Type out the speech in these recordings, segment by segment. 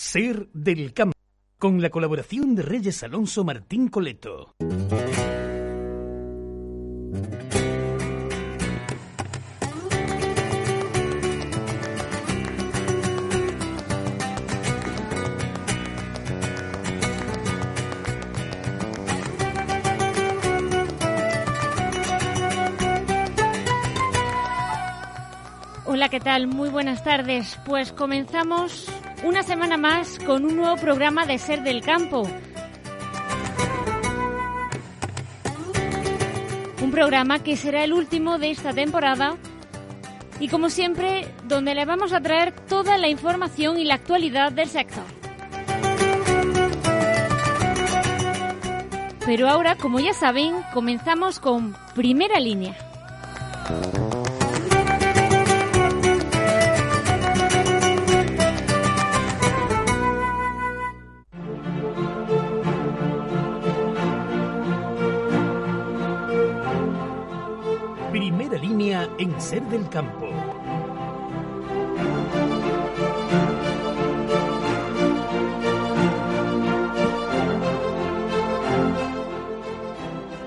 Ser del campo, con la colaboración de Reyes Alonso Martín Coleto. Hola, ¿qué tal? Muy buenas tardes. Pues comenzamos una semana más con un nuevo programa de Ser del Campo. Un programa que será el último de esta temporada y como siempre donde le vamos a traer toda la información y la actualidad del sector. Pero ahora, como ya saben, comenzamos con primera línea. En Ser del Campo.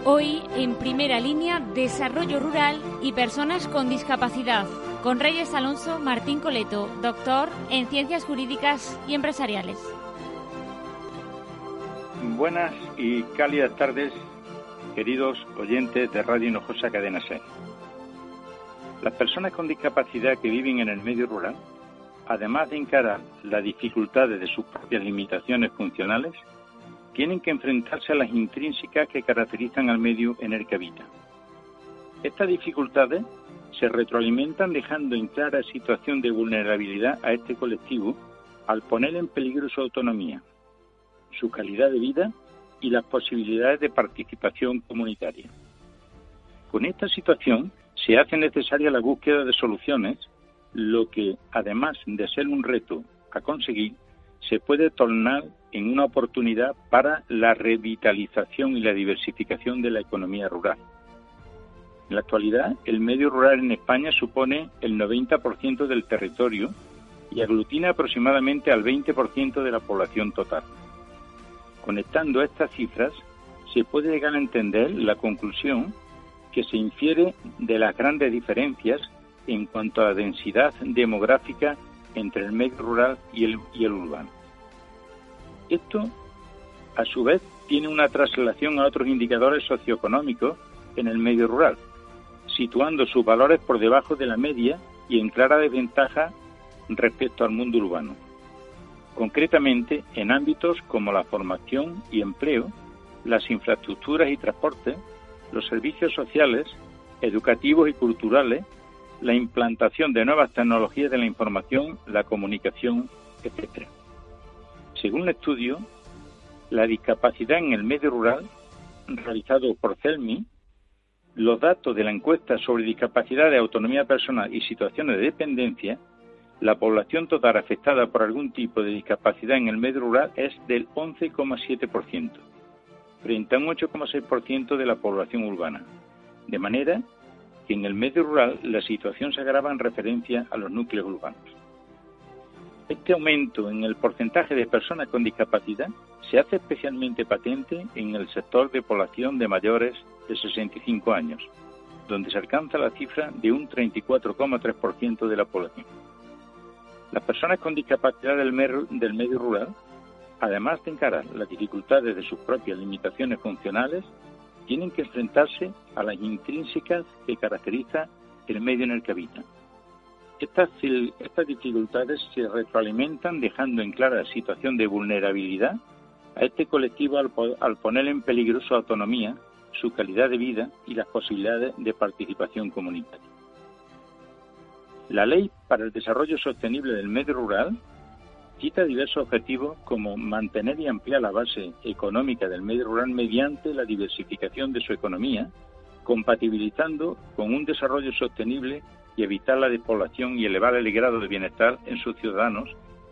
Hoy, en primera línea, desarrollo rural y personas con discapacidad, con Reyes Alonso Martín Coleto, doctor en Ciencias Jurídicas y Empresariales. Buenas y cálidas tardes, queridos oyentes de Radio Hinojosa Cadena SER. Las personas con discapacidad que viven en el medio rural, además de encarar las dificultades de sus propias limitaciones funcionales, tienen que enfrentarse a las intrínsecas que caracterizan al medio en el que habitan. Estas dificultades se retroalimentan dejando en clara situación de vulnerabilidad a este colectivo al poner en peligro su autonomía, su calidad de vida y las posibilidades de participación comunitaria. Con esta situación se hace necesaria la búsqueda de soluciones, lo que, además de ser un reto a conseguir, se puede tornar en una oportunidad para la revitalización y la diversificación de la economía rural. En la actualidad, el medio rural en España supone el 90% del territorio y aglutina aproximadamente al 20% de la población total. Conectando estas cifras, se puede llegar a entender la conclusión que se infiere de las grandes diferencias en cuanto a la densidad demográfica entre el medio rural y el, y el urbano. Esto, a su vez, tiene una traslación a otros indicadores socioeconómicos en el medio rural, situando sus valores por debajo de la media y en clara desventaja respecto al mundo urbano. Concretamente, en ámbitos como la formación y empleo, las infraestructuras y transportes, los servicios sociales, educativos y culturales, la implantación de nuevas tecnologías de la información, la comunicación, etc. Según un estudio, la discapacidad en el medio rural, realizado por CELMI, los datos de la encuesta sobre discapacidad de autonomía personal y situaciones de dependencia, la población total afectada por algún tipo de discapacidad en el medio rural es del 11,7%, frente a un 8,6% de la población urbana. De manera que en el medio rural la situación se agrava en referencia a los núcleos urbanos. Este aumento en el porcentaje de personas con discapacidad se hace especialmente patente en el sector de población de mayores de 65 años, donde se alcanza la cifra de un 34,3% de la población. Las personas con discapacidad del, medio rural, además de encarar las dificultades de sus propias limitaciones funcionales, tienen que enfrentarse a las intrínsecas que caracteriza el medio en el que habitan. Estas, dificultades se retroalimentan dejando en clara situación de vulnerabilidad a este colectivo al, al poner en peligro su autonomía, su calidad de vida y las posibilidades de participación comunitaria. La Ley para el Desarrollo Sostenible del Medio Rural cita diversos objetivos como mantener y ampliar la base económica del medio rural mediante la diversificación de su economía, compatibilizando con un desarrollo sostenible y evitar la despoblación y elevar el grado de bienestar en sus ciudadanos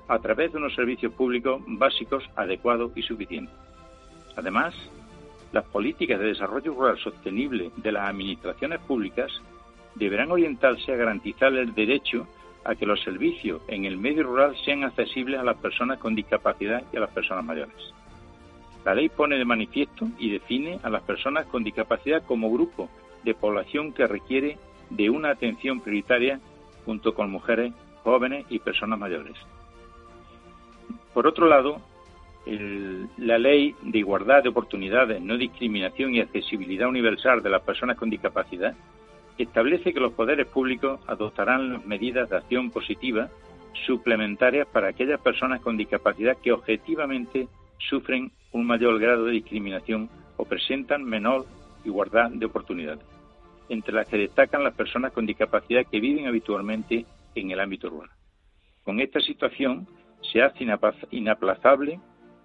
a través de unos servicios públicos básicos adecuados y suficientes. Además, las políticas de desarrollo rural sostenible de las administraciones públicas deberán orientarse a garantizar el derecho a que los servicios en el medio rural sean accesibles a las personas con discapacidad y a las personas mayores. La ley pone de manifiesto y define a las personas con discapacidad como grupo de población que requiere de una atención prioritaria junto con mujeres, jóvenes y personas mayores. Por otro lado, la ley de igualdad de oportunidades, no discriminación y accesibilidad universal de las personas con discapacidad establece que los poderes públicos adoptarán medidas de acción positiva suplementarias para aquellas personas con discapacidad que objetivamente sufren un mayor grado de discriminación o presentan menor igualdad de oportunidades, entre las que destacan las personas con discapacidad que viven habitualmente en el ámbito rural. Con esta situación se hace inaplazable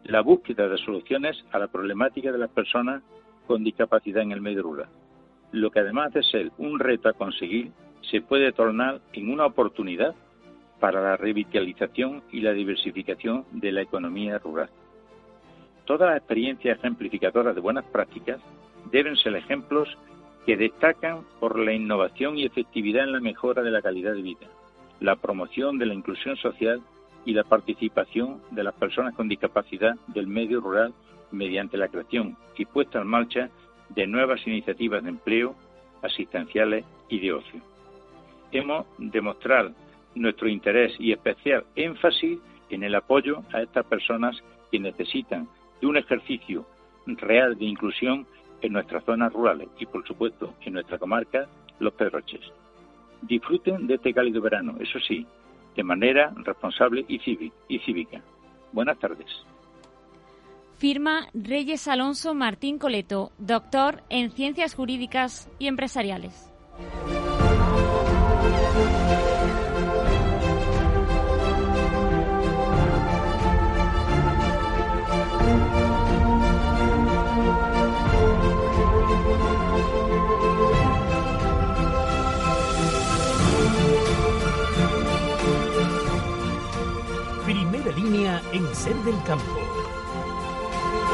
la búsqueda de soluciones a la problemática de las personas con discapacidad en el medio rural lo que además de ser un reto a conseguir, se puede tornar en una oportunidad para la revitalización y la diversificación de la economía rural. Todas las experiencias ejemplificadoras de buenas prácticas deben ser ejemplos que destacan por la innovación y efectividad en la mejora de la calidad de vida, la promoción de la inclusión social y la participación de las personas con discapacidad del medio rural mediante la creación y puesta en marcha de nuevas iniciativas de empleo, asistenciales y de ocio. Hemos de mostrar nuestro interés y especial énfasis en el apoyo a estas personas que necesitan de un ejercicio real de inclusión en nuestras zonas rurales y, por supuesto, en nuestra comarca, Los Pedroches. Disfruten de este cálido verano, eso sí, de manera responsable y cívica. Buenas tardes. Firma Reyes Alonso Martín Coleto, doctor en Ciencias Jurídicas y Empresariales. Primera línea en Ser del Campo.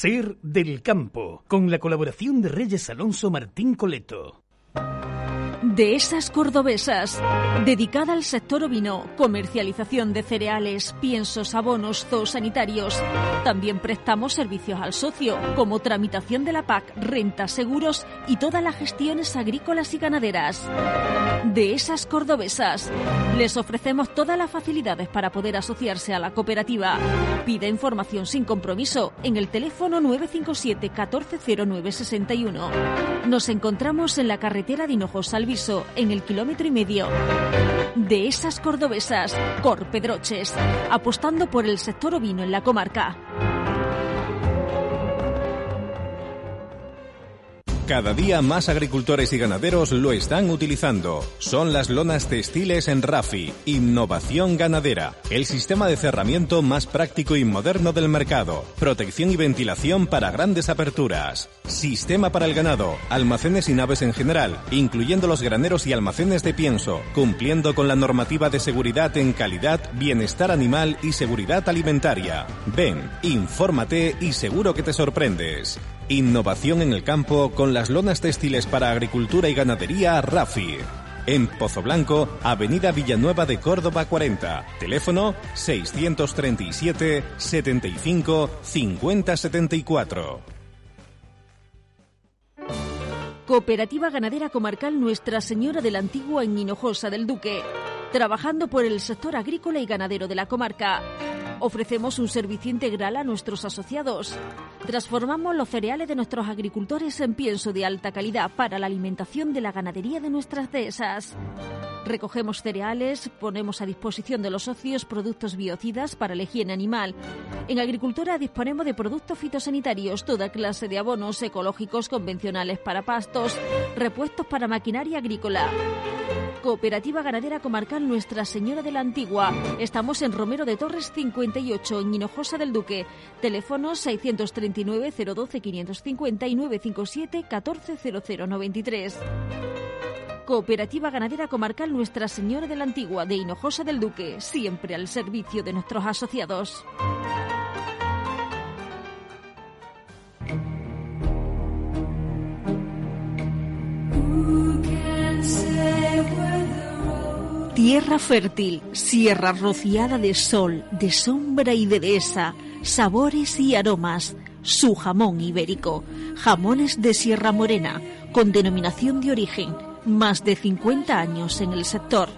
Ser del Campo, con la colaboración de Reyes Alonso Martín Coleto de esas cordobesas, dedicada al sector ovino, comercialización de cereales, piensos, abonos, zoosanitarios. También prestamos servicios al socio, como tramitación de la PAC, rentas, seguros y todas las gestiones agrícolas y ganaderas. De esas cordobesas, les ofrecemos todas las facilidades para poder asociarse a la cooperativa. Pida información sin compromiso en el teléfono 957 140961. Nos encontramos en la carretera de Hinojos al en el kilómetro y medio. De esas cordobesas, Corpedroches, apostando por el sector ovino en la comarca. Cada día más agricultores y ganaderos lo están utilizando. Son las lonas textiles en Rafi, innovación ganadera, el sistema de cerramiento más práctico y moderno del mercado, protección y ventilación para grandes aperturas, sistema para el ganado, almacenes y naves en general, incluyendo los graneros y almacenes de pienso, cumpliendo con la normativa de seguridad en calidad, bienestar animal y seguridad alimentaria. Ven, infórmate y seguro que te sorprendes. Innovación en el campo con las lonas textiles para agricultura y ganadería RAFI. En Pozo Blanco, Avenida Villanueva de Córdoba 40. Teléfono 637 75 50 74. Cooperativa Ganadera Comarcal Nuestra Señora de la Antigua en Hinojosa del Duque. Trabajando por el sector agrícola y ganadero de la comarca. Ofrecemos un servicio integral a nuestros asociados. Transformamos los cereales de nuestros agricultores en pienso de alta calidad para la alimentación de la ganadería de nuestras dehesas. Recogemos cereales, ponemos a disposición de los socios productos biocidas para la higiene animal. En agricultura disponemos de productos fitosanitarios, toda clase de abonos ecológicos convencionales para pastos, repuestos para maquinaria agrícola. Cooperativa Ganadera Comarcal Nuestra Señora de la Antigua. Estamos en Romero de Torres 58, en Hinojosa del Duque. Teléfono 639 012 550 y 957 140093. Cooperativa Ganadera Comarcal Nuestra Señora de la Antigua de Hinojosa del Duque, siempre al servicio de nuestros asociados. Tierra fértil, sierra rociada de sol, de sombra y de dehesa, sabores y aromas, su jamón ibérico, jamones de Sierra Morena, con denominación de origen, más de 50 años en el sector.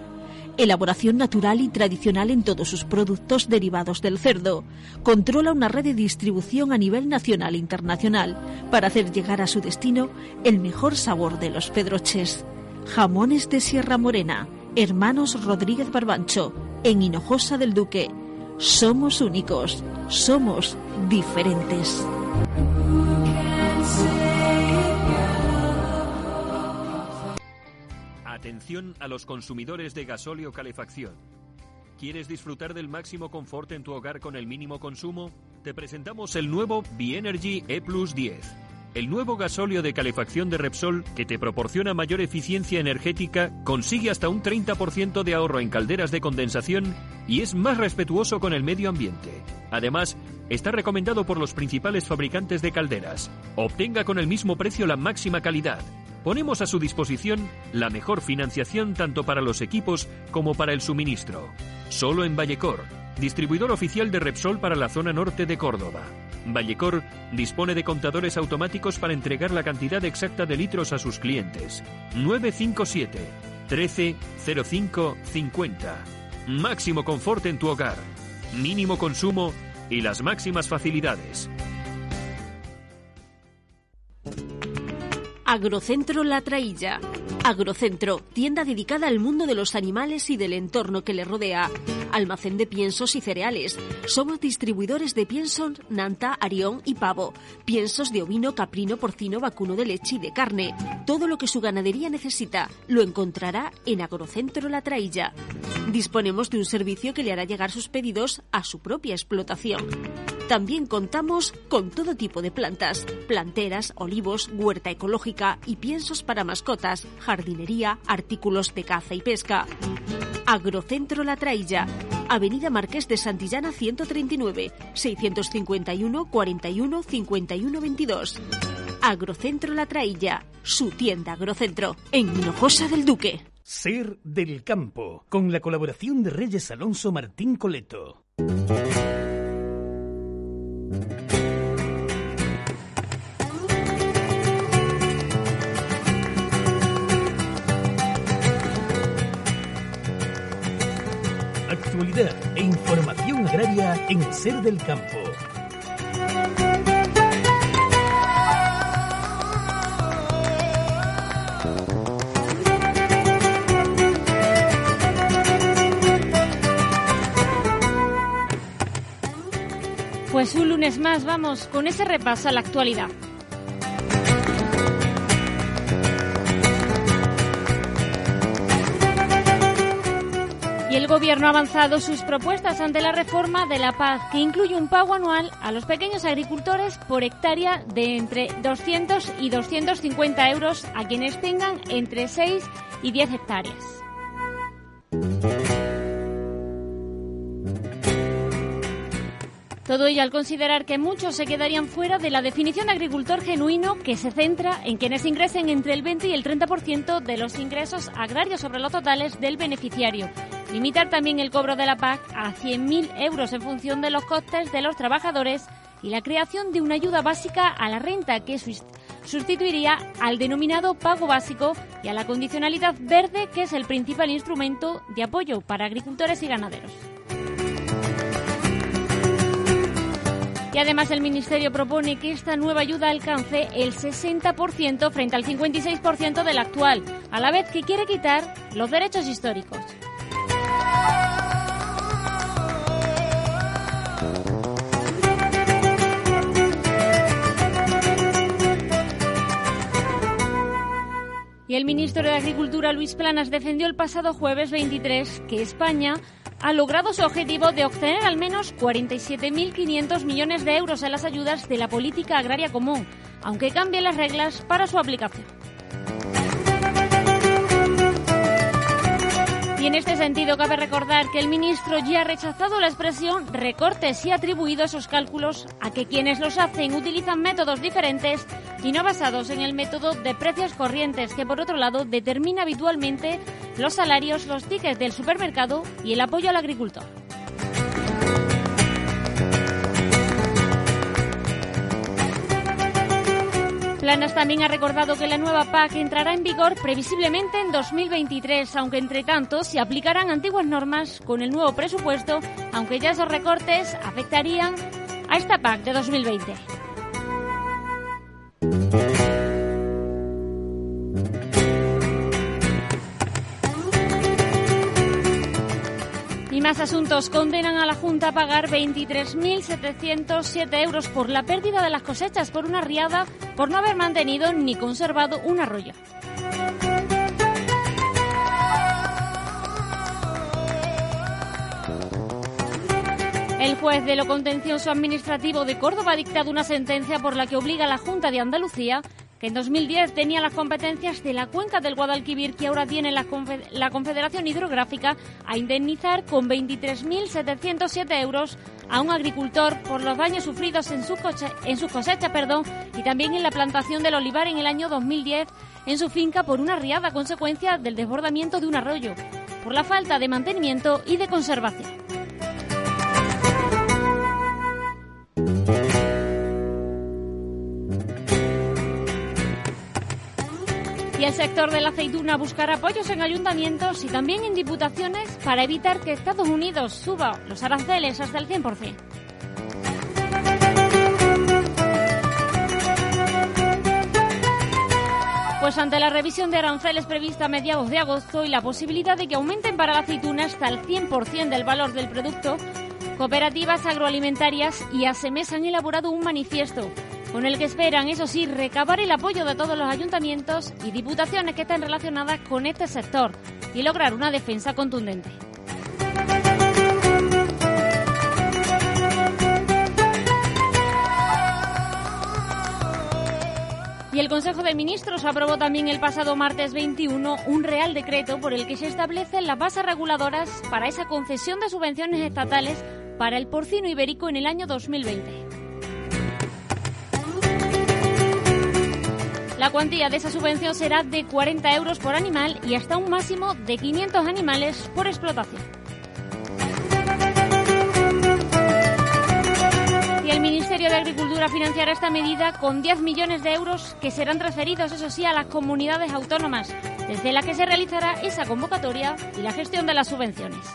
Elaboración natural y tradicional en todos sus productos derivados del cerdo. Controla una red de distribución a nivel nacional e internacional para hacer llegar a su destino el mejor sabor de los pedroches. Jamones de Sierra Morena, Hermanos Rodríguez Barbancho, en Hinojosa del Duque. Somos únicos, somos diferentes. Atención a los consumidores de gasóleo calefacción. ¿Quieres disfrutar del máximo confort en tu hogar con el mínimo consumo? Te presentamos el nuevo Bienergy E Plus 10 el nuevo gasóleo de calefacción de Repsol, que te proporciona mayor eficiencia energética, consigue hasta un 30% de ahorro en calderas de condensación y es más respetuoso con el medio ambiente. Además, está recomendado por los principales fabricantes de calderas. Obtenga con el mismo precio la máxima calidad. Ponemos a su disposición la mejor financiación tanto para los equipos como para el suministro. Solo en Vallecor, distribuidor oficial de Repsol para la zona norte de Córdoba. Vallecor dispone de contadores automáticos para entregar la cantidad exacta de litros a sus clientes. 957 13 05 50. Máximo confort en tu hogar, mínimo consumo y las máximas facilidades. Agrocentro La Trailla. Agrocentro, tienda dedicada al mundo de los animales y del entorno que le rodea. Almacén de piensos y cereales. Somos distribuidores de piensos Nanta, Arión y Pavo. Piensos de ovino, caprino, porcino, vacuno de leche y de carne. Todo lo que su ganadería necesita lo encontrará en Agrocentro La Trailla. Disponemos de un servicio que le hará llegar sus pedidos a su propia explotación. También contamos con todo tipo de plantas, planteras, olivos, huerta ecológica y piensos para mascotas, jardinería, artículos de caza y pesca. Agrocentro La Trailla, Avenida Marqués de Santillana 139, 651 41 51 22. Agrocentro La Trailla, su tienda Agrocentro, en Hinojosa del Duque. Ser del Campo, con la colaboración de Reyes Alonso Martín Coleto. En Ser del Campo. Pues un lunes más vamos con ese repaso a la actualidad. Gobierno ha avanzado sus propuestas ante la reforma de la PAC, que incluye un pago anual a los pequeños agricultores por hectárea de entre 200 y 250 euros a quienes tengan entre 6 y 10 hectáreas. Todo ello al considerar que muchos se quedarían fuera de la definición de agricultor genuino que se centra en quienes ingresen entre el 20 y el 30% de los ingresos agrarios sobre los totales del beneficiario. Limitar también el cobro de la PAC a 100.000 euros en función de los costes de los trabajadores y la creación de una ayuda básica a la renta que sustituiría al denominado pago básico y a la condicionalidad verde que es el principal instrumento de apoyo para agricultores y ganaderos. Y además el Ministerio propone que esta nueva ayuda alcance el 60% frente al 56% del actual, a la vez que quiere quitar los derechos históricos. Y el ministro de Agricultura, Luis Planas, defendió el pasado jueves 23 que España ha logrado su objetivo de obtener al menos 47.500 millones de euros en las ayudas de la política agraria común, aunque cambien las reglas para su aplicación. Y en este sentido cabe recordar que el ministro ya ha rechazado la expresión recortes y ha atribuido esos cálculos a que quienes los hacen utilizan métodos diferentes y no basados en el método de precios corrientes que por otro lado determina habitualmente los salarios, los tickets del supermercado y el apoyo al agricultor. Planas también ha recordado que la nueva PAC entrará en vigor previsiblemente en 2023, aunque entre tanto se aplicarán antiguas normas con el nuevo presupuesto, aunque ya esos recortes afectarían a esta PAC de 2020. Más asuntos. Condenan a la Junta a pagar 23.707 euros por la pérdida de las cosechas por una riada por no haber mantenido ni conservado un arroyo. El juez de lo contencioso administrativo de Córdoba ha dictado una sentencia por la que obliga a la Junta de Andalucía que en 2010 tenía las competencias de la cuenca del Guadalquivir, que ahora tiene la, Confederación Hidrográfica, a indemnizar con 23.707 euros a un agricultor por los daños sufridos en su, en su cosecha perdón, y también en la plantación del olivar en el año 2010 en su finca por una riada consecuencia del desbordamiento de un arroyo, por la falta de mantenimiento y de conservación. Y el sector de la aceituna buscará apoyos en ayuntamientos y también en diputaciones para evitar que Estados Unidos suba los aranceles hasta el 100%. Pues ante la revisión de aranceles prevista a mediados de agosto y la posibilidad de que aumenten para la aceituna hasta el 100% del valor del producto, cooperativas agroalimentarias y ASEMES han elaborado un manifiesto con el que esperan, eso sí, recabar el apoyo de todos los ayuntamientos y diputaciones que estén relacionadas con este sector y lograr una defensa contundente. Y el Consejo de Ministros aprobó también el pasado martes 21 un Real Decreto por el que se establecen las bases reguladoras para esa concesión de subvenciones estatales para el porcino ibérico en el año 2020. La cuantía de esa subvención será de 40 euros por animal y hasta un máximo de 500 animales por explotación. Y el Ministerio de Agricultura financiará esta medida con 10 millones de euros que serán transferidos, eso sí, a las comunidades autónomas, desde la que se realizará esa convocatoria y la gestión de las subvenciones.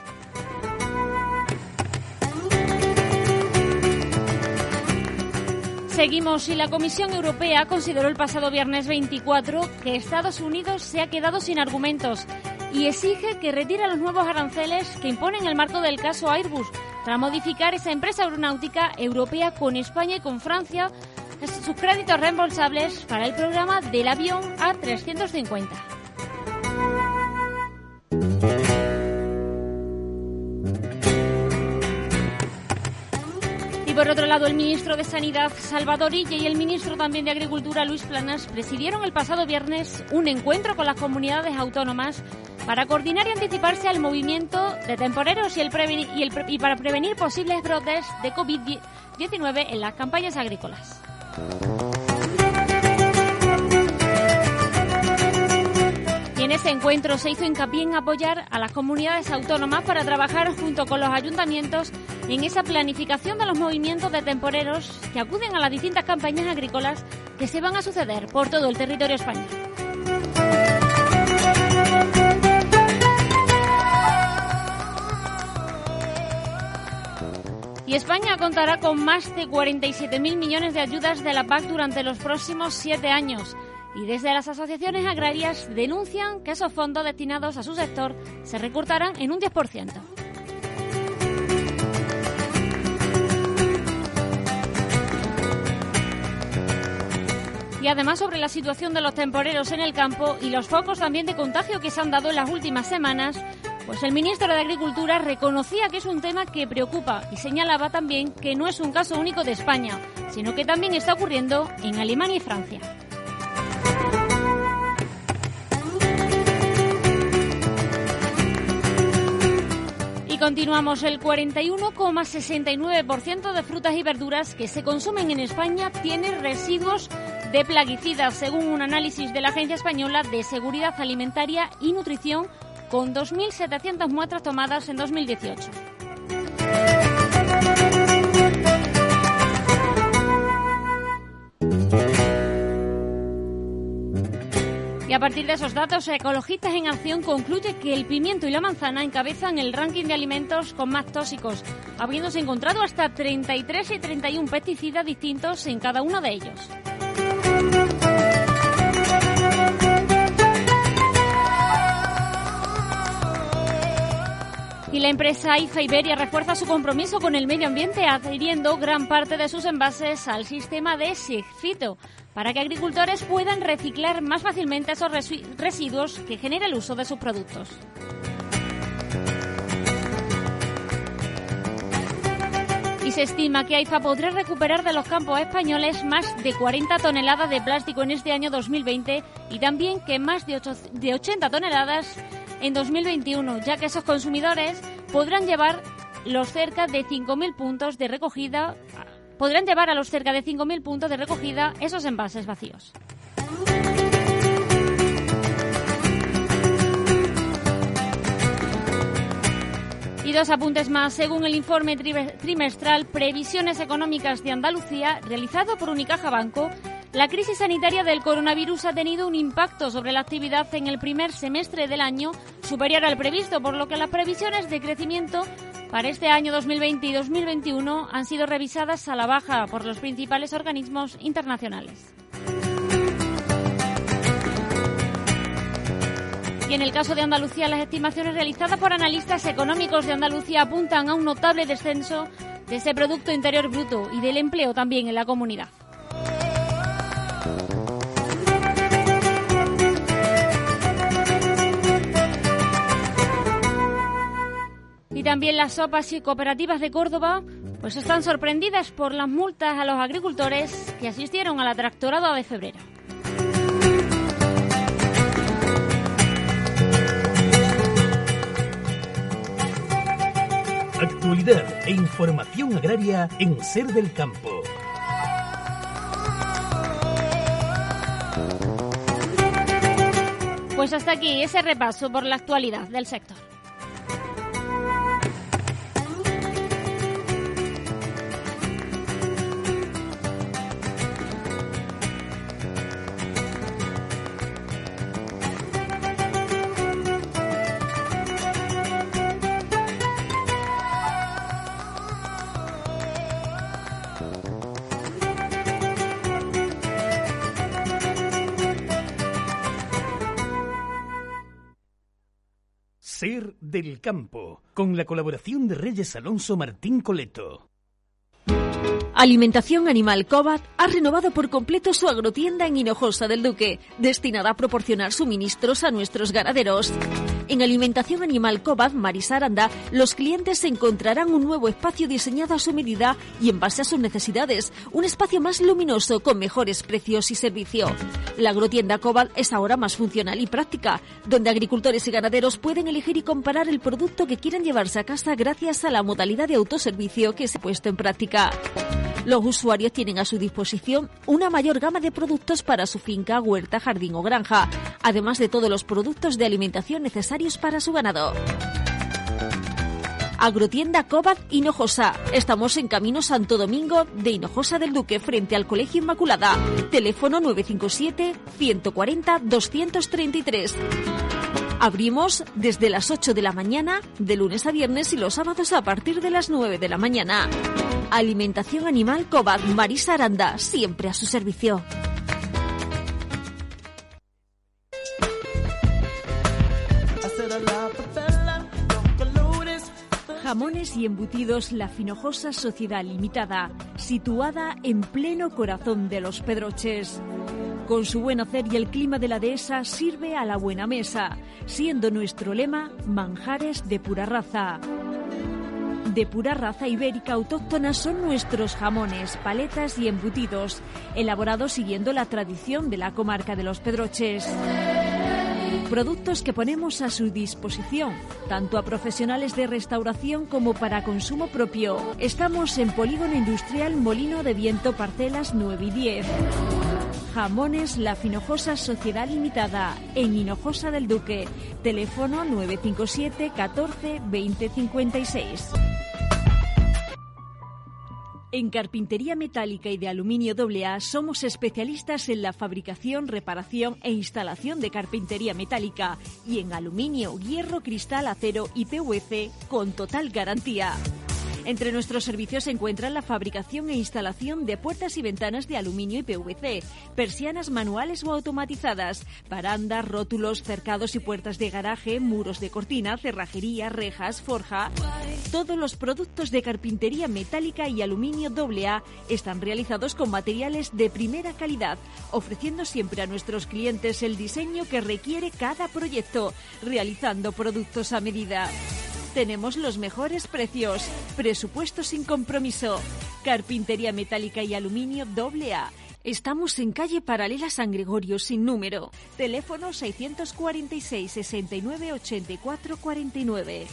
Seguimos y la Comisión Europea consideró el pasado viernes 24 que Estados Unidos se ha quedado sin argumentos y exige que retire los nuevos aranceles que imponen el marco del caso Airbus para modificar esa empresa aeronáutica europea con España y con Francia sus créditos reembolsables para el programa del avión A350. Otro lado, el ministro de Sanidad, Salvador Ille, y el ministro también de Agricultura, Luis Planas, presidieron el pasado viernes un encuentro con las comunidades autónomas para coordinar y anticiparse al movimiento de temporeros y, el y para prevenir posibles brotes de COVID-19 en las campañas agrícolas. En ese encuentro se hizo hincapié en apoyar a las comunidades autónomas para trabajar junto con los ayuntamientos en esa planificación de los movimientos de temporeros que acuden a las distintas campañas agrícolas que se van a suceder por todo el territorio español. Y España contará con más de 47.000 millones de ayudas de la PAC durante los próximos siete años y desde las asociaciones agrarias denuncian que esos fondos destinados a su sector se recortarán en un 10%. Y además sobre la situación de los temporeros en el campo y los focos también de contagio que se han dado en las últimas semanas, pues el ministro de Agricultura reconocía que es un tema que preocupa y señalaba también que no es un caso único de España, sino que también está ocurriendo en Alemania y Francia. Continuamos, el 41,69% de frutas y verduras que se consumen en España tiene residuos de plaguicidas, según un análisis de la Agencia Española de Seguridad Alimentaria y Nutrición, con 2.700 muestras tomadas en 2018. A partir de esos datos, Ecologistas en Acción concluye que el pimiento y la manzana encabezan el ranking de alimentos con más tóxicos, habiéndose encontrado hasta 33 y 31 pesticidas distintos en cada uno de ellos. Y la empresa IFA Iberia refuerza su compromiso con el medio ambiente adhiriendo gran parte de sus envases al sistema de SIGFITO, para que agricultores puedan reciclar más fácilmente esos residuos que genera el uso de sus productos. Y se estima que AIFA podrá recuperar de los campos españoles más de 40 toneladas de plástico en este año 2020 y también que más de, de 80 toneladas en 2021, ya que esos consumidores podrán llevar los cerca de 5.000 puntos de recogida podrán llevar a los cerca de 5.000 puntos de recogida esos envases vacíos. Y dos apuntes más. Según el informe trimestral Previsiones Económicas de Andalucía, realizado por Unicaja Banco, la crisis sanitaria del coronavirus ha tenido un impacto sobre la actividad en el primer semestre del año superior al previsto, por lo que las previsiones de crecimiento para este año 2020 y 2021 han sido revisadas a la baja por los principales organismos internacionales. Y en el caso de Andalucía, las estimaciones realizadas por analistas económicos de Andalucía apuntan a un notable descenso de ese Producto Interior Bruto y del empleo también en la comunidad. También las sopas y cooperativas de Córdoba pues están sorprendidas por las multas a los agricultores que asistieron a la tractorada de febrero. Actualidad e información agraria en Ser del Campo. Pues hasta aquí ese repaso por la actualidad del sector. Del Campo, con la colaboración de Reyes Alonso Martín Coleto. Alimentación Animal Cobat ha renovado por completo su agrotienda en Hinojosa del Duque, destinada a proporcionar suministros a nuestros ganaderos. En Alimentación Animal Cobad Marisaranda, los clientes encontrarán un nuevo espacio diseñado a su medida y en base a sus necesidades, un espacio más luminoso con mejores precios y servicio. La agrotienda Cobad es ahora más funcional y práctica, donde agricultores y ganaderos pueden elegir y comparar el producto que quieren llevarse a casa gracias a la modalidad de autoservicio que se ha puesto en práctica. Los usuarios tienen a su disposición una mayor gama de productos para su finca, huerta, jardín o granja, además de todos los productos de alimentación necesarios para su ganado. Agrotienda Cobad Hinojosa. Estamos en Camino Santo Domingo de Hinojosa del Duque, frente al Colegio Inmaculada. Teléfono 957 140 233. Abrimos desde las 8 de la mañana, de lunes a viernes y los sábados a partir de las 9 de la mañana. Alimentación Animal Cobad Marisa Aranda, siempre a su servicio. Jamones y embutidos La Finojosa Sociedad Limitada, situada en pleno corazón de los Pedroches. Con su buen hacer y el clima de la dehesa sirve a la buena mesa, siendo nuestro lema manjares de pura raza. De pura raza ibérica autóctona son nuestros jamones, paletas y embutidos, elaborados siguiendo la tradición de la comarca de los Pedroches. Productos que ponemos a su disposición, tanto a profesionales de restauración como para consumo propio. Estamos en Polígono Industrial Molino de Viento Parcelas 9 y 10. Jamones La Finojosa Sociedad Limitada, en Hinojosa del Duque. Teléfono 957 14 20 56. En carpintería metálica y de aluminio AA somos especialistas en la fabricación, reparación e instalación de carpintería metálica y en aluminio, hierro, cristal, acero y PVC con total garantía. Entre nuestros servicios se encuentran la fabricación e instalación de puertas y ventanas de aluminio y PVC, persianas manuales o automatizadas, barandas, rótulos, cercados y puertas de garaje, muros de cortina, cerrajería, rejas, forja. Todos los productos de carpintería metálica y aluminio AA están realizados con materiales de primera calidad, ofreciendo siempre a nuestros clientes el diseño que requiere cada proyecto, realizando productos a medida. Tenemos los mejores precios. Presupuesto sin compromiso. Carpintería metálica y aluminio AA. Estamos en calle paralela San Gregorio sin número. Teléfono 646 69 84 49.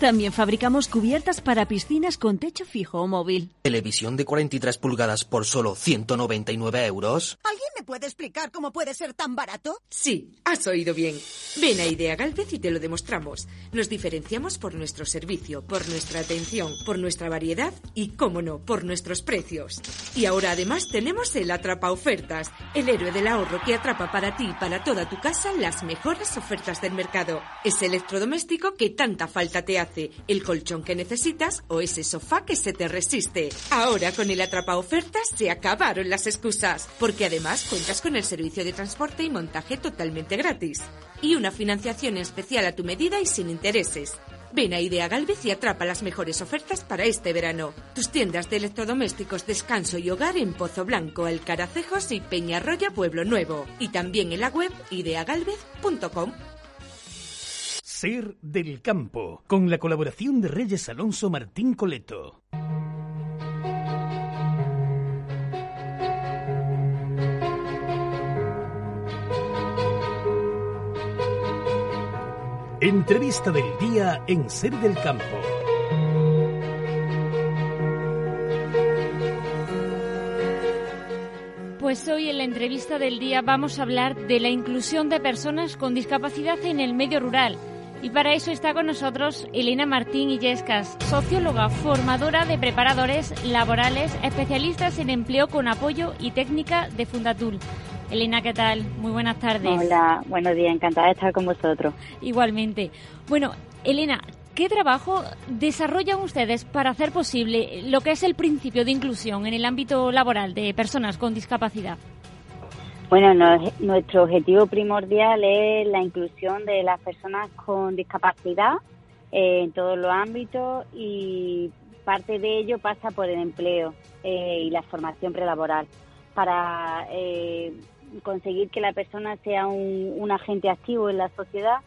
También fabricamos cubiertas para piscinas con techo fijo o móvil. ¿Televisión de 43 pulgadas por solo 199 euros? ¿Alguien me puede explicar cómo puede ser tan barato? Sí, has oído bien. Ven a Idea Galvez y te lo demostramos. Nos diferenciamos por nuestro servicio, por nuestra atención, por nuestra variedad y, cómo no, por nuestros precios. Y ahora además tenemos el Atrapa Ofertas, el héroe del ahorro que atrapa para ti y para toda tu casa las mejores ofertas del mercado. Ese electrodoméstico que tanta falta te hace el colchón que necesitas o ese sofá que se te resiste. Ahora con el atrapa ofertas se acabaron las excusas, porque además cuentas con el servicio de transporte y montaje totalmente gratis. Y una financiación especial a tu medida y sin intereses. Ven a Idea Galvez y atrapa las mejores ofertas para este verano. Tus tiendas de electrodomésticos, descanso y hogar en Pozo Blanco, Alcaracejos y Peñarroya Pueblo Nuevo. Y también en la web ideagalvez.com. Ser del Campo, con la colaboración de Reyes Alonso Martín Coleto. Entrevista del día en Ser del Campo. Pues hoy en la entrevista del día vamos a hablar de la inclusión de personas con discapacidad en el medio rural. Y para eso está con nosotros Elena Martín Illescas, socióloga, formadora de preparadores laborales, especialistas en empleo con apoyo y técnica de Fundatul. Elena, ¿qué tal? Muy buenas tardes. Hola, buenos días, encantada de estar con vosotros. Igualmente. Bueno, Elena, ¿qué trabajo desarrollan ustedes para hacer posible lo que es el principio de inclusión en el ámbito laboral de personas con discapacidad? Bueno, nuestro objetivo primordial es la inclusión de las personas con discapacidad eh, en todos los ámbitos y parte de ello pasa por el empleo eh, y la formación prelaboral. Para eh, conseguir que la persona sea un, agente activo en la sociedad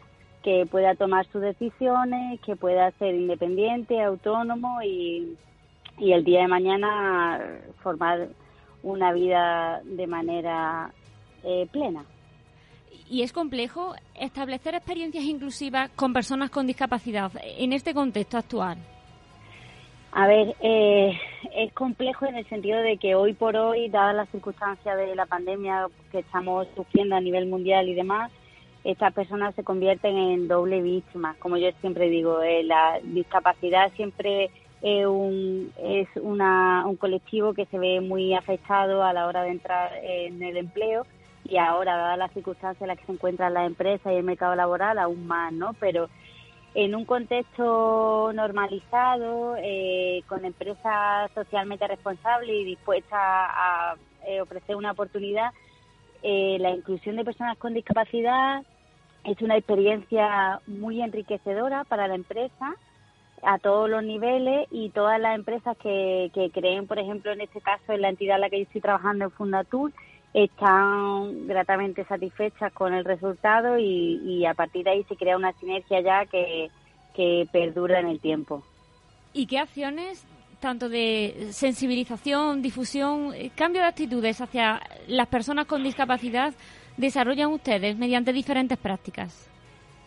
que pueda tomar sus decisiones, que pueda ser independiente, autónomo y, y el día de mañana formar una vida de manera eh, plena. Y es complejo establecer experiencias inclusivas con personas con discapacidad en este contexto actual. A ver, eh, es complejo en el sentido de que hoy por hoy, dadas las circunstancias de la pandemia que estamos sufriendo a nivel mundial y demás, estas personas se convierten en doble víctimas. Como yo siempre digo, eh, la discapacidad siempre es, un, es una, un colectivo que se ve muy afectado a la hora de entrar en el empleo y ahora, dadas las circunstancias en las que se encuentran las empresas y el mercado laboral, aún más, ¿no? Pero en un contexto normalizado, eh, con empresas socialmente responsables y dispuestas a, eh, ofrecer una oportunidad, eh, la inclusión de personas con discapacidad es una experiencia muy enriquecedora para la empresa a todos los niveles y todas las empresas que, que creen, por ejemplo, en este caso, en la entidad en la que yo estoy trabajando en Fundatur, están gratamente satisfechas con el resultado y, a partir de ahí se crea una sinergia ya que, que perdura en el tiempo. ¿Y qué acciones, tanto de sensibilización, difusión, eh, cambio de actitudes hacia las personas con discapacidad, desarrollan ustedes mediante diferentes prácticas?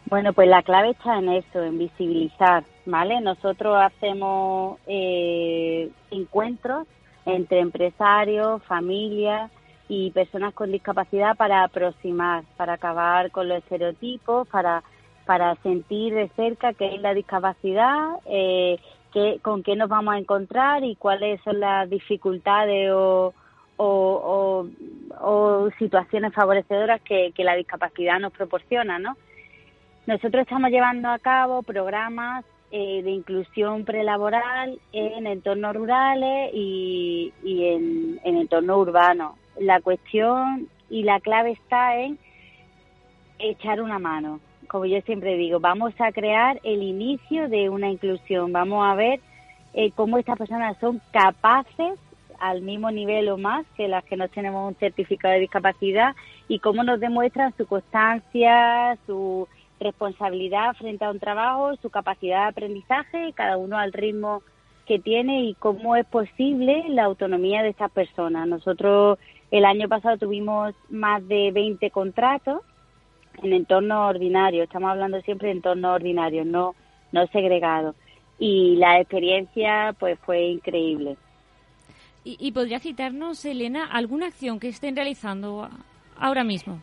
Bueno, pues la clave está en eso, en visibilizar, ¿vale? Nosotros hacemos eh, encuentros entre empresarios, familias, y personas con discapacidad para aproximar, para acabar con los estereotipos, para, para sentir de cerca qué es la discapacidad, eh, qué, con qué nos vamos a encontrar y cuáles son las dificultades o, o, o, situaciones favorecedoras que, que la discapacidad nos proporciona, ¿no? Nosotros estamos llevando a cabo programas eh, de inclusión prelaboral en entornos rurales y, y en, en entornos urbanos la cuestión y la clave está en echar una mano. Como yo siempre digo, vamos a crear el inicio de una inclusión. Vamos a ver eh, cómo estas personas son capaces al mismo nivel o más que las que no tenemos un certificado de discapacidad y cómo nos demuestran su constancia, su responsabilidad frente a un trabajo, su capacidad de aprendizaje, cada uno al ritmo que tiene y cómo es posible la autonomía de estas personas. Nosotros el año pasado tuvimos más de 20 contratos en entorno ordinario. Estamos hablando siempre de entorno ordinario, no, no segregado. Y la experiencia pues fue increíble. ¿Y, ¿Y podría citarnos, Elena, alguna acción que estén realizando ahora mismo?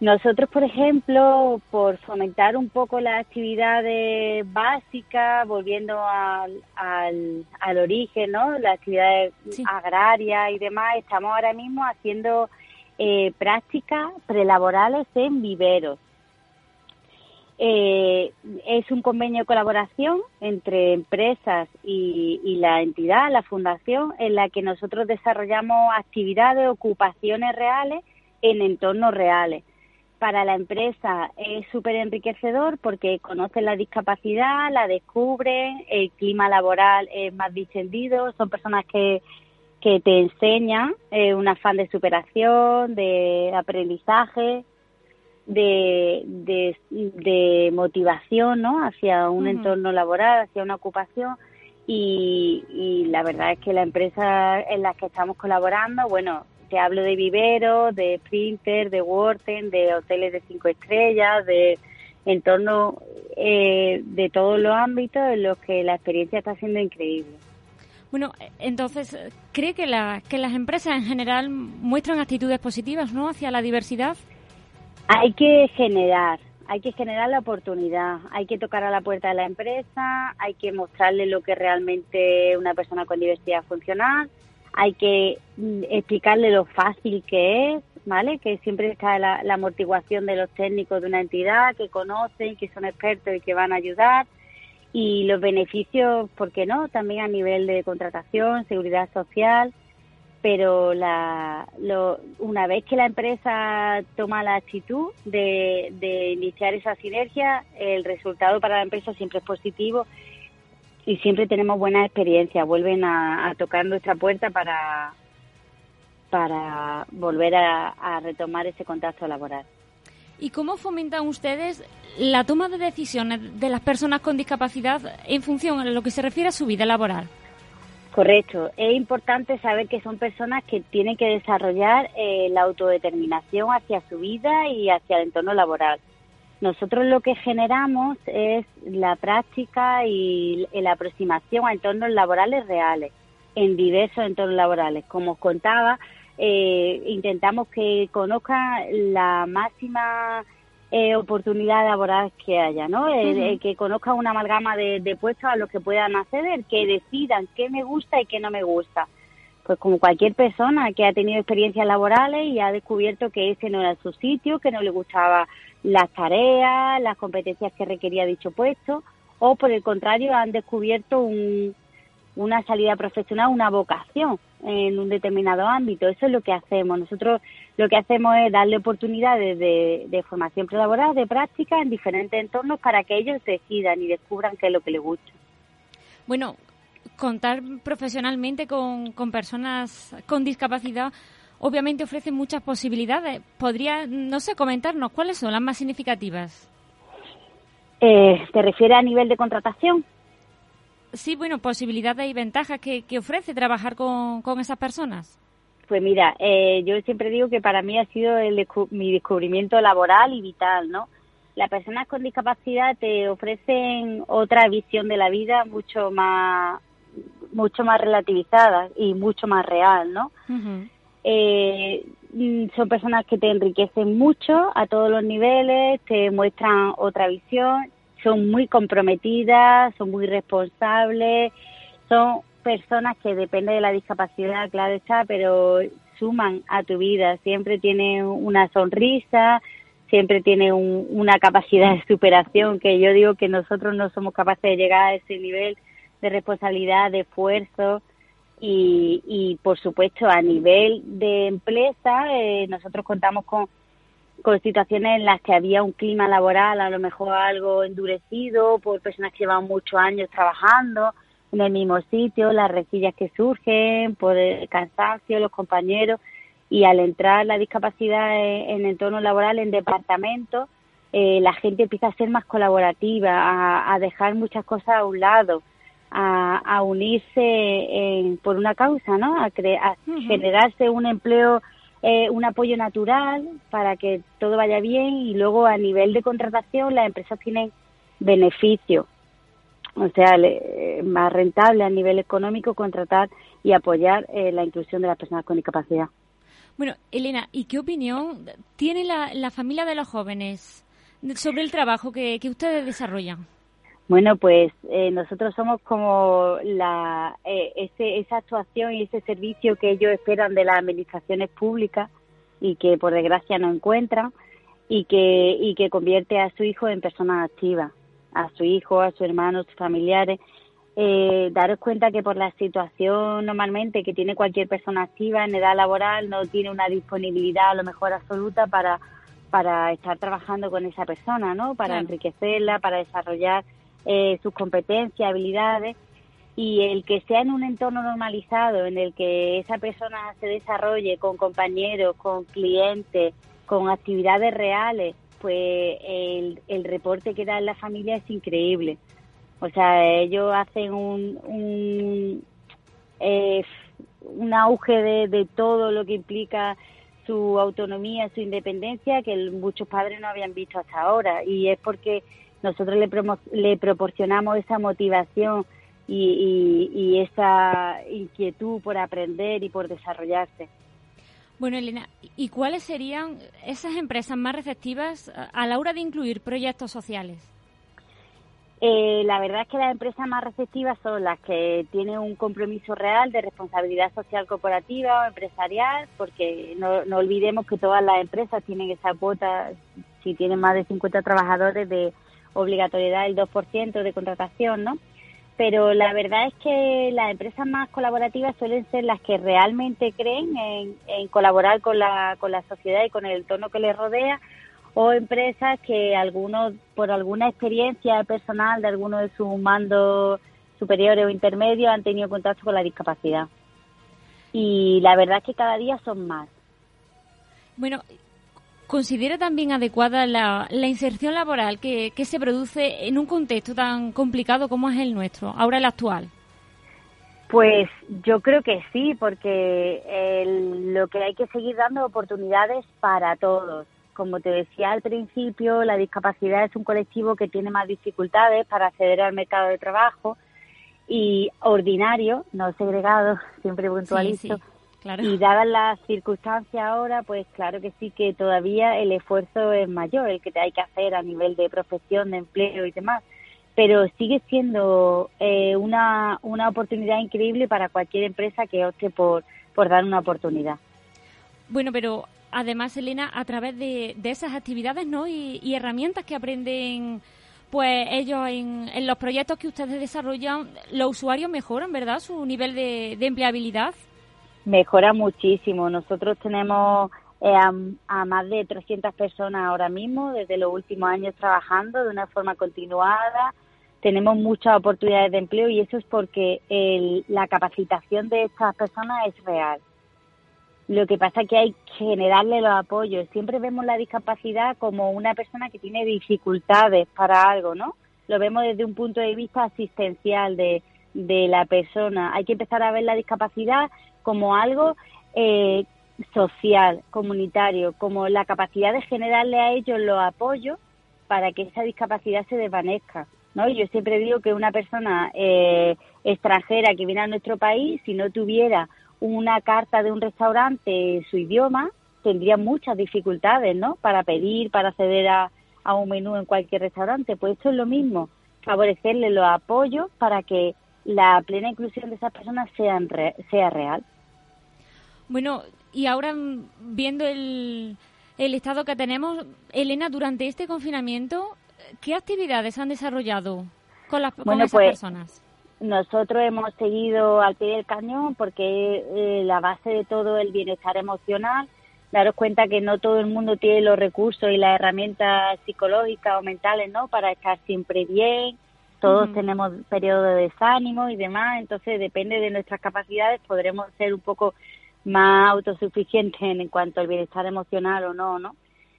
Nosotros, por ejemplo, por fomentar un poco las actividades básicas, volviendo al, al, origen, ¿no? Las actividades agrarias y demás, estamos ahora mismo haciendo eh, prácticas prelaborales en viveros. Eh, es un convenio de colaboración entre empresas y, y, la entidad, la fundación, en la que nosotros desarrollamos actividades, ocupaciones reales en entornos reales para la empresa es súper enriquecedor porque conocen la discapacidad, la descubren, el clima laboral es más distendido, son personas que, que te enseñan eh, un afán de superación, de aprendizaje, de, de, motivación ¿no? hacia un entorno laboral, hacia una ocupación. Y, y la verdad es que la empresa en la que estamos colaborando, bueno, te hablo de viveros, de printer, de Worten, de hoteles de cinco estrellas, de entorno eh, de todos los ámbitos en los que la experiencia está siendo increíble. Bueno, entonces, ¿cree que, la, que las empresas en general muestran actitudes positivas ¿no? hacia la diversidad? Hay que generar, hay que generar la oportunidad, hay que tocar a la puerta de la empresa, hay que mostrarle lo que realmente una persona con diversidad funcional, hay que mm, explicarle lo fácil que es, ¿vale? Que siempre está la, amortiguación de los técnicos de una entidad que conocen, que son expertos y que van a ayudar. Y los beneficios, ¿por qué no? También a nivel de contratación, seguridad social. Pero la, una vez que la empresa toma la actitud de, de iniciar esa sinergia, el resultado para la empresa siempre es positivo y siempre tenemos buenas experiencias, vuelven a, tocar nuestra puerta para, para volver a, retomar ese contacto laboral. ¿Y cómo fomentan ustedes la toma de decisiones de las personas con discapacidad en función a lo que se refiere a su vida laboral? Correcto. Es importante saber que son personas que tienen que desarrollar eh, la autodeterminación hacia su vida y hacia el entorno laboral. Nosotros lo que generamos es la práctica y la aproximación a entornos laborales reales, en diversos entornos laborales. Como os contaba, eh, intentamos que conozcan la máxima eh, oportunidad laboral que haya, ¿no? que conozcan una amalgama de, de, puestos a los que puedan acceder, que decidan qué me gusta y qué no me gusta. Pues como cualquier persona que ha tenido experiencias laborales y ha descubierto que ese no era su sitio, que no le gustaba las tareas, las competencias que requería dicho puesto, o por el contrario han descubierto un, una salida profesional, una vocación en un determinado ámbito. Eso es lo que hacemos. Nosotros lo que hacemos es darle oportunidades de, de formación prelaboral, de práctica en diferentes entornos para que ellos decidan y descubran qué es lo que les gusta. Bueno, contar profesionalmente con, con personas con discapacidad obviamente ofrece muchas posibilidades. ¿Podría, no sé, comentarnos cuáles son las más significativas? Eh, ¿Te refieres a nivel de contratación? Sí, bueno, posibilidades y ventajas que, ofrece trabajar con, con, esas personas. Pues mira, eh, yo siempre digo que para mí ha sido mi descubrimiento laboral y vital, ¿no? Las personas con discapacidad te ofrecen otra visión de la vida mucho más mucho más relativizada y mucho más real, ¿no? Eh, mm, son personas que te enriquecen mucho a todos los niveles, te muestran otra visión, son muy comprometidas, son muy responsables, son personas que depende de la discapacidad, claro está, pero suman a tu vida, siempre tienen una sonrisa, siempre tienen una capacidad de superación que yo digo que nosotros no somos capaces de llegar a ese nivel de responsabilidad, de esfuerzo, y, y por supuesto a nivel de empresa eh, nosotros contamos con, con situaciones en las que había un clima laboral a lo mejor algo endurecido por personas que llevan muchos años trabajando en el mismo sitio, las resillas que surgen por el cansancio, los compañeros y al entrar la discapacidad en, entorno laboral, en departamento, eh, la gente empieza a ser más colaborativa, a dejar muchas cosas a un lado a, unirse por una causa, ¿no? A, generarse un empleo, eh, un apoyo natural para que todo vaya bien y luego a nivel de contratación las empresas tienen beneficio, o sea, más rentable a nivel económico contratar y apoyar eh, la inclusión de las personas con discapacidad. Bueno, Elena, ¿y qué opinión tiene la, la familia de los jóvenes sobre el trabajo que, que ustedes desarrollan? Bueno, pues eh, nosotros somos como la, eh, ese, esa actuación y ese servicio que ellos esperan de las administraciones públicas y que por desgracia no encuentran y que, y que convierte a su hijo en personas activas, a su hijo, a su hermano, a sus familiares. Eh, daros cuenta que por la situación normalmente que tiene cualquier persona activa en edad laboral no tiene una disponibilidad a lo mejor absoluta para, para estar trabajando con esa persona, ¿no? Para enriquecerla, para desarrollar eh, sus competencias, habilidades, y el que sea en un entorno normalizado, en el que esa persona se desarrolle con compañeros, con clientes, con actividades reales, pues el, el reporte que da en la familia es increíble. O sea, ellos hacen un, un, eh, un auge de, de todo lo que implica su autonomía, su independencia, que muchos padres no habían visto hasta ahora. Y es porque nosotros le, le proporcionamos esa motivación y, esa inquietud por aprender y por desarrollarse. Bueno, Elena, ¿y cuáles serían esas empresas más receptivas a la hora de incluir proyectos sociales? Eh, la verdad es que las empresas más receptivas son las que tienen un compromiso real de responsabilidad social corporativa o empresarial, porque no, no olvidemos que todas las empresas tienen esa cuota, si tienen más de 50 trabajadores, de obligatoriedad del 2% de contratación, ¿no? Pero la verdad es que las empresas más colaborativas suelen ser las que realmente creen en, colaborar con la, con la sociedad y con el entorno que les rodea, o empresas que algunos, por alguna experiencia personal de alguno de sus mandos superiores o intermedios, han tenido contacto con la discapacidad. Y la verdad es que cada día son más. Bueno, ¿considera también adecuada la, inserción laboral que, se produce en un contexto tan complicado como es el nuestro, ahora el actual? Pues yo creo que sí, porque lo que hay que seguir dando oportunidades para todos. Como te decía al principio, la discapacidad es un colectivo que tiene más dificultades para acceder al mercado de trabajo y ordinario, no segregado, siempre puntualizo. Y dadas las circunstancias ahora, pues claro que sí que todavía el esfuerzo es mayor, el que te hay que hacer a nivel de profesión, de empleo y demás. Pero sigue siendo eh, una, una oportunidad increíble para cualquier empresa que opte por, por dar una oportunidad. Bueno, pero además, Elena, a través de, de esas actividades ¿no? y herramientas que aprenden pues ellos en, en, los proyectos que ustedes desarrollan, los usuarios mejoran, ¿verdad? Su nivel de, empleabilidad. Mejora muchísimo. Nosotros tenemos eh, a, más de 300 personas ahora mismo, desde los últimos años trabajando de una forma continuada. Tenemos muchas oportunidades de empleo y eso es porque la capacitación de estas personas es real. Lo que pasa es que hay que generarle los apoyos. Siempre vemos la discapacidad como una persona que tiene dificultades para algo, ¿no? Lo vemos desde un punto de vista asistencial de, de la persona. Hay que empezar a ver la discapacidad como algo eh, social, comunitario, como la capacidad de generarle a ellos los apoyos para que esa discapacidad se desvanezca. ¿no? Yo siempre digo que una persona eh, extranjera que viene a nuestro país, si no tuviera una carta de un restaurante en su idioma, tendría muchas dificultades, ¿no? Para pedir, para acceder a, un menú en cualquier restaurante. Pues esto es lo mismo, favorecerle los apoyos para que la plena inclusión de esas personas sean sea real. Bueno, y ahora mm, viendo el, el estado que tenemos, Elena, durante este confinamiento, ¿qué actividades han desarrollado con, las, con esas pues, personas? Nosotros hemos seguido al pie del cañón porque eh, la base de todo el bienestar emocional. Daros cuenta que no todo el mundo tiene los recursos y las herramientas psicológicas o mentales, ¿no? Para estar siempre bien. Todos tenemos periodos de desánimo y demás. Entonces, depende de nuestras capacidades, podremos ser un poco más autosuficientes en cuanto al bienestar emocional o no, ¿no?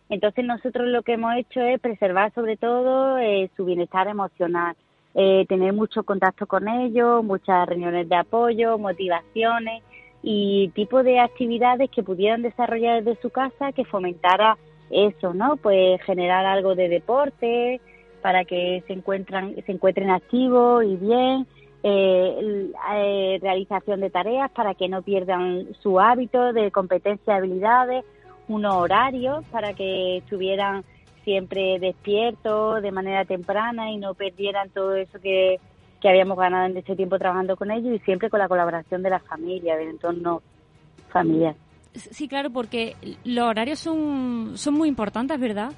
Entonces, nosotros lo que hemos hecho es preservar sobre todo eh, su bienestar emocional eh, tener mucho contacto con ellos, muchas reuniones de apoyo, motivaciones y tipo de actividades que pudieran desarrollar desde su casa que fomentara eso, ¿no? Pues generar algo de deporte para que se encuentran se encuentren activos y bien, eh, eh, realización de tareas para que no pierdan su hábito de competencia habilidades, unos horarios para que estuvieran siempre despiertos de manera temprana y no perdieran todo eso que, habíamos ganado en este tiempo trabajando con ellos y siempre con la colaboración de la familia, del entorno familiar. Sí, claro, porque los horarios son, son muy importantes, ¿verdad?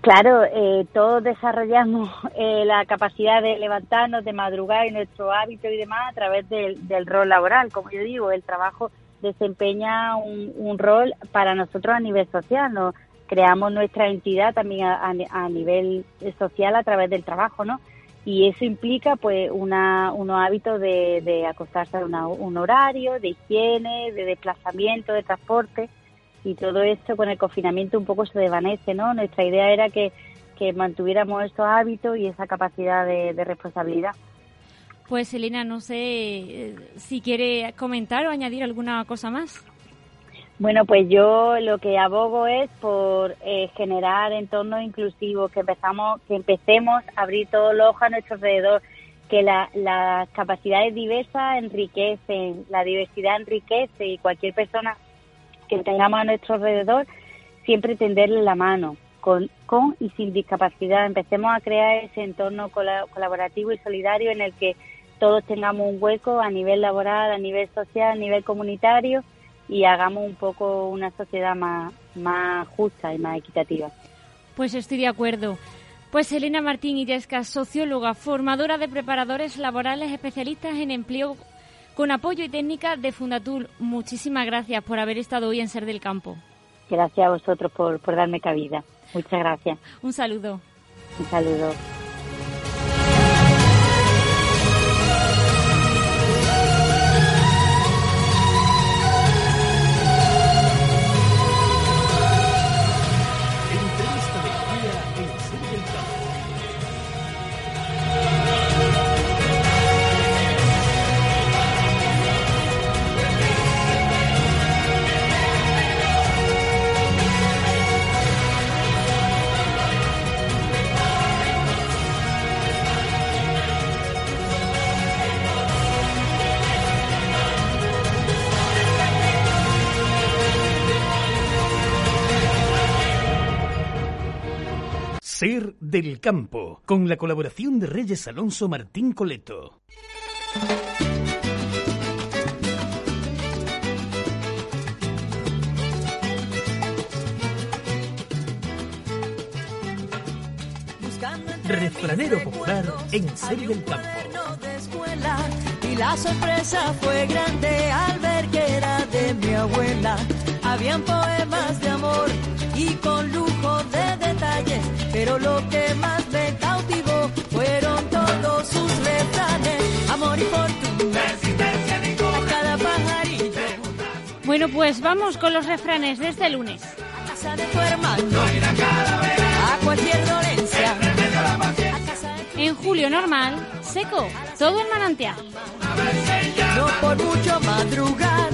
Claro, eh, todos desarrollamos eh, la capacidad de levantarnos, de madrugar y nuestro hábito y demás a través del, rol laboral. Como yo digo, el trabajo desempeña un, rol para nosotros a nivel social. ¿no? creamos nuestra entidad también a, nivel social a través del trabajo, ¿no? Y eso implica pues una, unos hábitos de, acostarse a un horario, de higiene, de desplazamiento, de transporte y todo esto con el confinamiento un poco se desvanece, ¿no? Nuestra idea era que, que mantuviéramos esos hábitos y esa capacidad de, de responsabilidad. Pues Elena, no sé eh, si quiere comentar o añadir alguna cosa más. Bueno, pues yo lo que abogo es por eh, generar entornos inclusivos, que empezamos, que empecemos a abrir todos los ojos a nuestro alrededor, que las capacidades diversas enriquecen, la diversidad enriquece y cualquier persona que tengamos a nuestro alrededor siempre tenderle la mano con, con y sin discapacidad. Empecemos a crear ese entorno colaborativo y solidario en el que todos tengamos un hueco a nivel laboral, a nivel social, a nivel comunitario y hagamos un poco una sociedad más, más justa y más equitativa. Pues estoy de acuerdo. Pues Elena Martín Illesca, socióloga, formadora de preparadores laborales especialistas en empleo con apoyo y técnica de Fundatul. Muchísimas gracias por haber estado hoy en Ser del Campo. Gracias a vosotros por, por darme cabida. Muchas gracias. Un saludo. Un saludo. Del Campo, con la colaboración de Reyes Alonso Martín Coleto. Refranero popular en Ser del Campo. Y la sorpresa fue grande al ver que era de mi abuela. Habían poemas de amor y con lujo de detalles, pero lo que más me cautivó fueron todos sus refranes, amor y fortuna, a cada pajarillo. Bueno, pues vamos con los refranes de este lunes. A casa de tu hermano, a cualquier dolencia. En julio normal, seco, todo el manantial. No por mucho madrugar,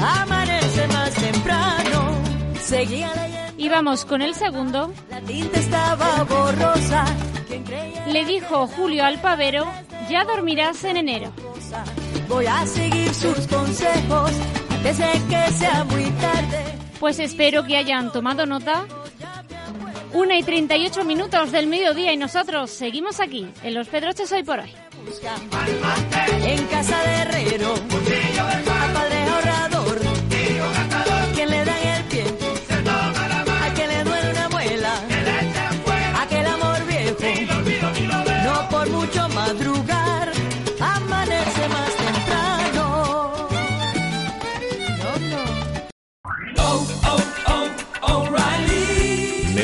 amanece más temprano. Seguía leyendo. Y vamos con el segundo. La tinta estaba borrosa. Le dijo Julio al pavero, ya dormirás en enero. Voy a seguir sus consejos antes de que sea muy tarde. Pues espero que hayan tomado nota. Una y 38 minutos del mediodía y nosotros seguimos aquí, en Los Pedroches Hoy por Hoy. En casa de herrero,